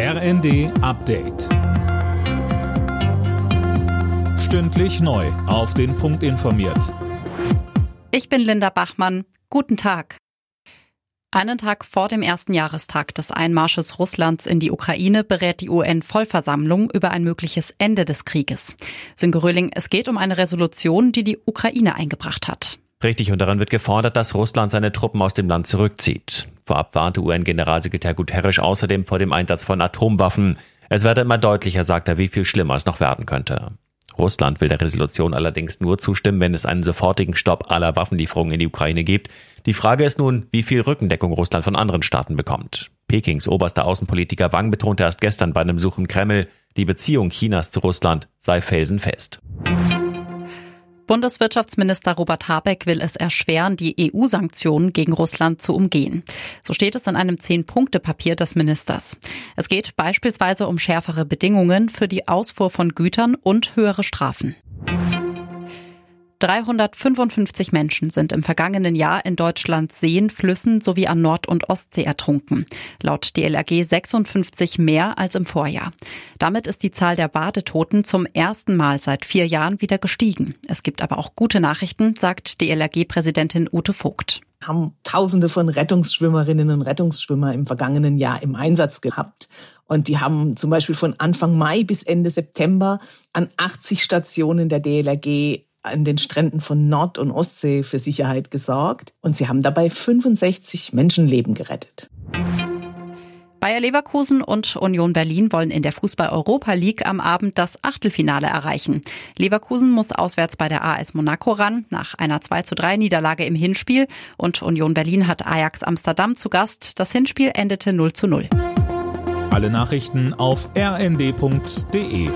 RND Update. Stündlich neu. Auf den Punkt informiert. Ich bin Linda Bachmann. Guten Tag. Einen Tag vor dem ersten Jahrestag des Einmarsches Russlands in die Ukraine berät die UN-Vollversammlung über ein mögliches Ende des Krieges. Sönke Röhling, es geht um eine Resolution, die die Ukraine eingebracht hat. Richtig, und darin wird gefordert, dass Russland seine Truppen aus dem Land zurückzieht. Vorab warnte UN-Generalsekretär Guterres außerdem vor dem Einsatz von Atomwaffen. Es werde immer deutlicher, sagt er, wie viel schlimmer es noch werden könnte. Russland will der Resolution allerdings nur zustimmen, wenn es einen sofortigen Stopp aller Waffenlieferungen in die Ukraine gibt. Die Frage ist nun, wie viel Rückendeckung Russland von anderen Staaten bekommt. Pekings oberster Außenpolitiker Wang betonte erst gestern bei einem Besuch im Kreml, die Beziehung Chinas zu Russland sei felsenfest. Bundeswirtschaftsminister Robert Habeck will es erschweren, die EU-Sanktionen gegen Russland zu umgehen. So steht es in einem Zehn-Punkte-Papier des Ministers. Es geht beispielsweise um schärfere Bedingungen für die Ausfuhr von Gütern und höhere Strafen. 355 Menschen sind im vergangenen Jahr in Deutschland Seen, Flüssen sowie an Nord- und Ostsee ertrunken. Laut DLRG 56 mehr als im Vorjahr. Damit ist die Zahl der Badetoten zum ersten Mal seit vier Jahren wieder gestiegen. Es gibt aber auch gute Nachrichten, sagt DLRG-Präsidentin Ute Vogt haben Tausende von Rettungsschwimmerinnen und Rettungsschwimmer im vergangenen Jahr im Einsatz gehabt. Und die haben zum Beispiel von Anfang Mai bis Ende September an 80 Stationen der DLRG an den Stränden von Nord- und Ostsee für Sicherheit gesorgt und sie haben dabei 65 Menschenleben gerettet. Bayer Leverkusen und Union Berlin wollen in der Fußball-Europa League am Abend das Achtelfinale erreichen. Leverkusen muss auswärts bei der AS Monaco ran, nach einer 2 zu 3 Niederlage im Hinspiel. Und Union Berlin hat Ajax Amsterdam zu Gast. Das Hinspiel endete 0 zu 0. Alle Nachrichten auf rnd.de